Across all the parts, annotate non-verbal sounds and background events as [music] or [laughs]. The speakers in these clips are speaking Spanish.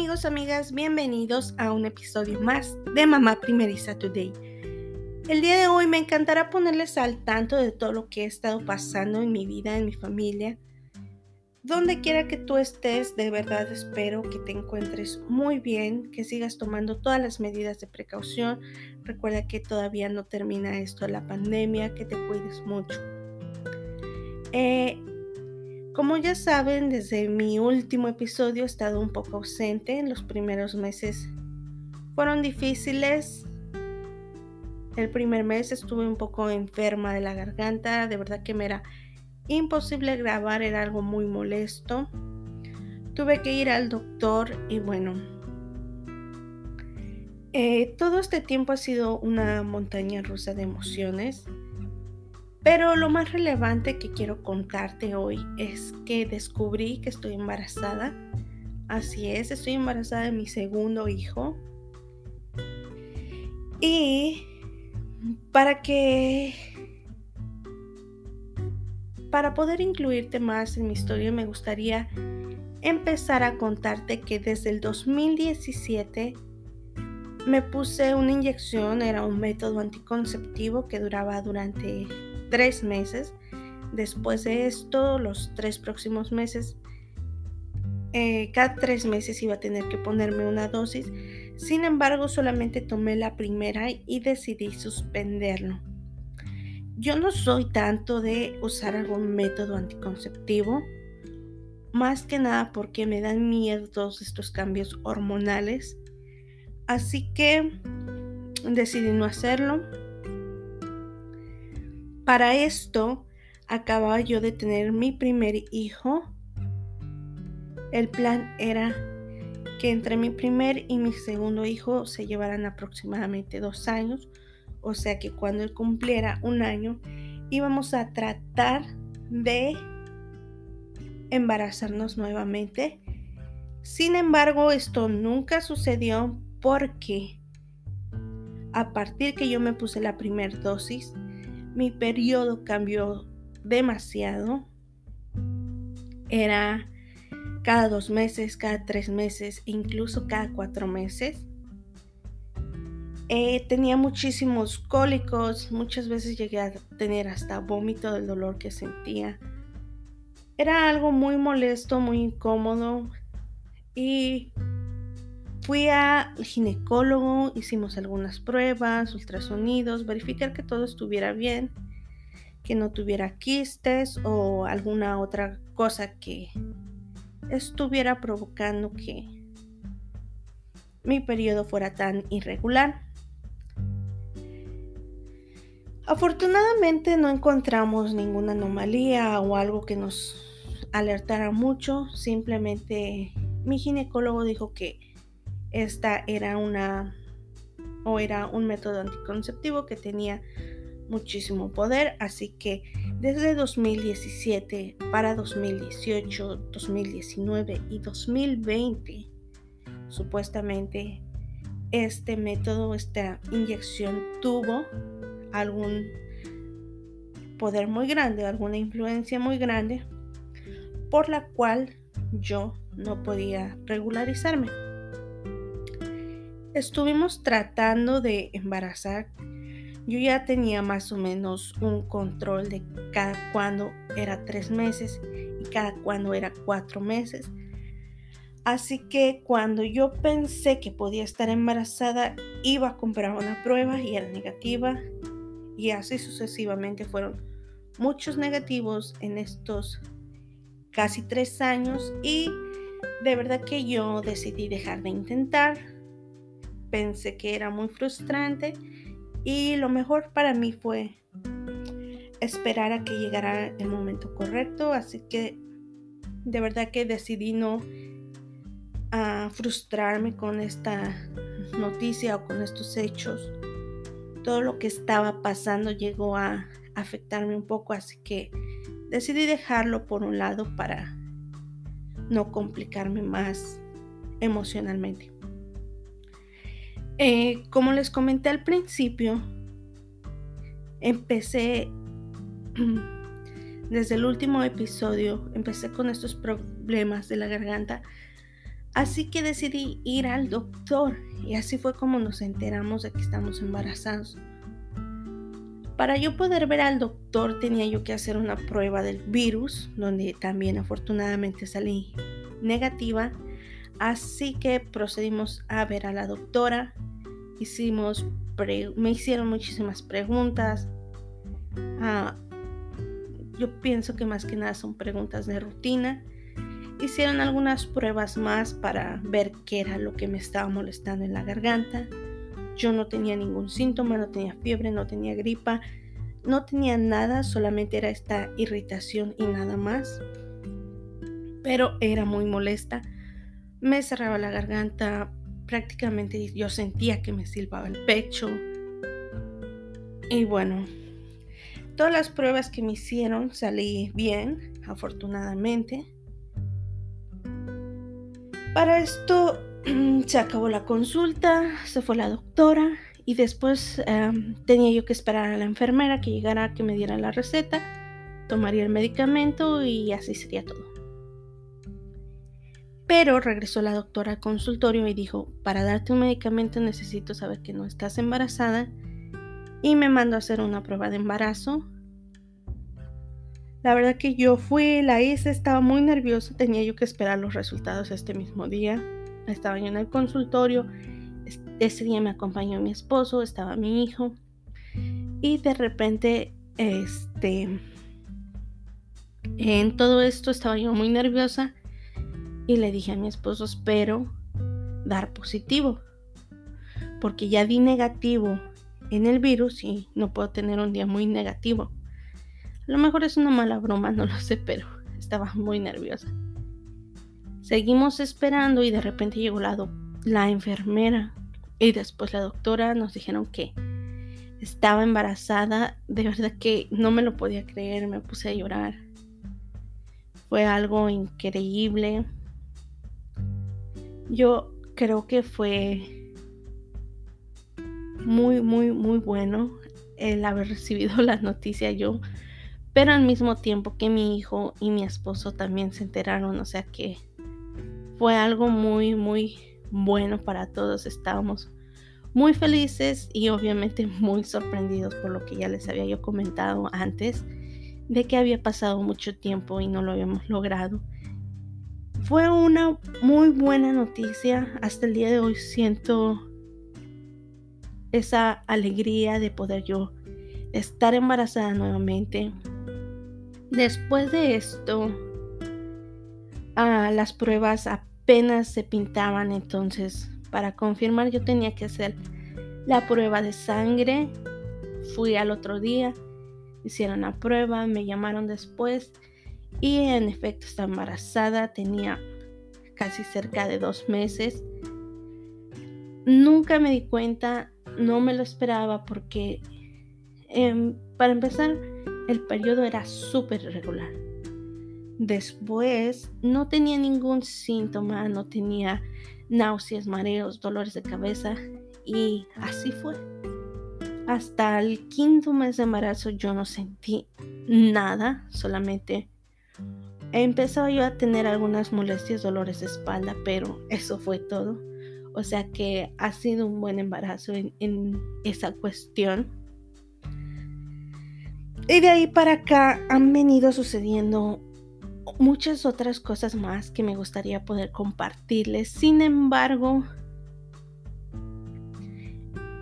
amigos, amigas, bienvenidos a un episodio más de Mamá Primeriza Today. El día de hoy me encantará ponerles al tanto de todo lo que he estado pasando en mi vida, en mi familia. Donde quiera que tú estés, de verdad espero que te encuentres muy bien, que sigas tomando todas las medidas de precaución. Recuerda que todavía no termina esto la pandemia, que te cuides mucho. Eh, como ya saben, desde mi último episodio he estado un poco ausente. En los primeros meses fueron difíciles. El primer mes estuve un poco enferma de la garganta. De verdad que me era imposible grabar, era algo muy molesto. Tuve que ir al doctor y bueno, eh, todo este tiempo ha sido una montaña rusa de emociones. Pero lo más relevante que quiero contarte hoy es que descubrí que estoy embarazada. Así es, estoy embarazada de mi segundo hijo. Y para que... Para poder incluirte más en mi historia me gustaría empezar a contarte que desde el 2017 me puse una inyección, era un método anticonceptivo que duraba durante tres meses. Después de esto, los tres próximos meses, eh, cada tres meses iba a tener que ponerme una dosis. Sin embargo, solamente tomé la primera y decidí suspenderlo. Yo no soy tanto de usar algún método anticonceptivo, más que nada porque me dan miedo todos estos cambios hormonales. Así que decidí no hacerlo. Para esto, acababa yo de tener mi primer hijo. El plan era que entre mi primer y mi segundo hijo se llevaran aproximadamente dos años. O sea que cuando él cumpliera un año, íbamos a tratar de embarazarnos nuevamente. Sin embargo, esto nunca sucedió porque a partir que yo me puse la primera dosis, mi periodo cambió demasiado. Era cada dos meses, cada tres meses, incluso cada cuatro meses. Eh, tenía muchísimos cólicos, muchas veces llegué a tener hasta vómito del dolor que sentía. Era algo muy molesto, muy incómodo y Fui al ginecólogo, hicimos algunas pruebas, ultrasonidos, verificar que todo estuviera bien, que no tuviera quistes o alguna otra cosa que estuviera provocando que mi periodo fuera tan irregular. Afortunadamente no encontramos ninguna anomalía o algo que nos alertara mucho, simplemente mi ginecólogo dijo que esta era una o era un método anticonceptivo que tenía muchísimo poder, así que desde 2017 para 2018, 2019 y 2020, supuestamente este método, esta inyección tuvo algún poder muy grande, alguna influencia muy grande, por la cual yo no podía regularizarme. Estuvimos tratando de embarazar. Yo ya tenía más o menos un control de cada cuando era tres meses y cada cuando era cuatro meses. Así que cuando yo pensé que podía estar embarazada, iba a comprar una prueba y era negativa. Y así sucesivamente fueron muchos negativos en estos casi tres años. Y de verdad que yo decidí dejar de intentar pensé que era muy frustrante y lo mejor para mí fue esperar a que llegara el momento correcto, así que de verdad que decidí no a frustrarme con esta noticia o con estos hechos. Todo lo que estaba pasando llegó a afectarme un poco, así que decidí dejarlo por un lado para no complicarme más emocionalmente. Eh, como les comenté al principio, empecé [clears throat] desde el último episodio, empecé con estos problemas de la garganta Así que decidí ir al doctor y así fue como nos enteramos de que estamos embarazados. Para yo poder ver al doctor tenía yo que hacer una prueba del virus, donde también afortunadamente salí negativa. Así que procedimos a ver a la doctora. Hicimos me hicieron muchísimas preguntas. Ah, yo pienso que más que nada son preguntas de rutina. Hicieron algunas pruebas más para ver qué era lo que me estaba molestando en la garganta. Yo no tenía ningún síntoma, no tenía fiebre, no tenía gripa, no tenía nada, solamente era esta irritación y nada más. Pero era muy molesta. Me cerraba la garganta, prácticamente yo sentía que me silbaba el pecho. Y bueno, todas las pruebas que me hicieron salí bien, afortunadamente. Para esto [clears throat] se acabó la consulta, se fue la doctora y después em, tenía yo que esperar a la enfermera que llegara, que me diera la receta, tomaría el medicamento y así sería todo. Pero regresó la doctora al consultorio y dijo, para darte un medicamento necesito saber que no estás embarazada y me mandó a hacer una prueba de embarazo. La verdad que yo fui, la hice, estaba muy nerviosa, tenía yo que esperar los resultados este mismo día. Estaba yo en el consultorio, ese día me acompañó mi esposo, estaba mi hijo y de repente, este, en todo esto estaba yo muy nerviosa y le dije a mi esposo, espero dar positivo, porque ya di negativo en el virus y no puedo tener un día muy negativo. A lo mejor es una mala broma, no lo sé, pero [laughs] estaba muy nerviosa. Seguimos esperando y de repente llegó la, la enfermera y después la doctora nos dijeron que estaba embarazada. De verdad que no me lo podía creer, me puse a llorar. Fue algo increíble. Yo creo que fue muy, muy, muy bueno el haber [laughs] recibido la noticia yo, pero al mismo tiempo que mi hijo y mi esposo también se enteraron, o sea que fue algo muy, muy bueno para todos. Estábamos muy felices y obviamente muy sorprendidos por lo que ya les había yo comentado antes, de que había pasado mucho tiempo y no lo habíamos logrado. Fue una muy buena noticia. Hasta el día de hoy siento esa alegría de poder yo estar embarazada nuevamente. Después de esto, ah, las pruebas apenas se pintaban, entonces para confirmar yo tenía que hacer la prueba de sangre. Fui al otro día, hicieron la prueba, me llamaron después y en efecto estaba embarazada, tenía casi cerca de dos meses. Nunca me di cuenta, no me lo esperaba porque em, para empezar el periodo era súper irregular. Después no tenía ningún síntoma, no tenía náuseas, mareos, dolores de cabeza y así fue. Hasta el quinto mes de embarazo yo no sentí nada, solamente Empezaba yo a tener algunas molestias, dolores de espalda, pero eso fue todo. O sea que ha sido un buen embarazo en, esa cuestión. Y de ahí para acá han venido sucediendo muchas otras cosas más que me gustaría poder compartirles. Sin embargo,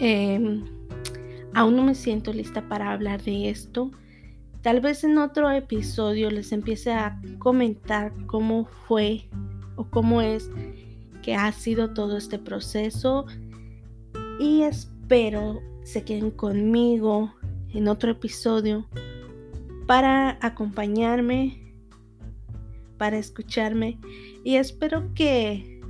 em, aún no me siento lista para hablar de esto. Tal vez en otro episodio les empiece a comentar cómo fue o cómo es que ha sido todo este proceso. Y espero se queden conmigo en otro episodio para acompañarme, para escucharme. Y espero que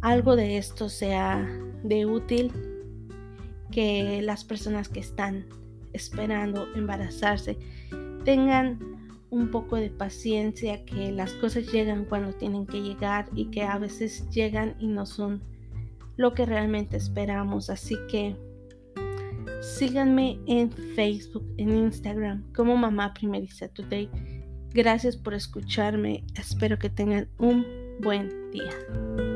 algo de esto sea de útil, que las personas que están esperando embarazarse tengan un poco de paciencia, que las cosas llegan cuando tienen que llegar y que a veces llegan y no son lo que realmente esperamos. Así que síganme en Facebook, en Instagram como Mamá Primeriza Today. Gracias por escucharme. Espero que tengan un buen día.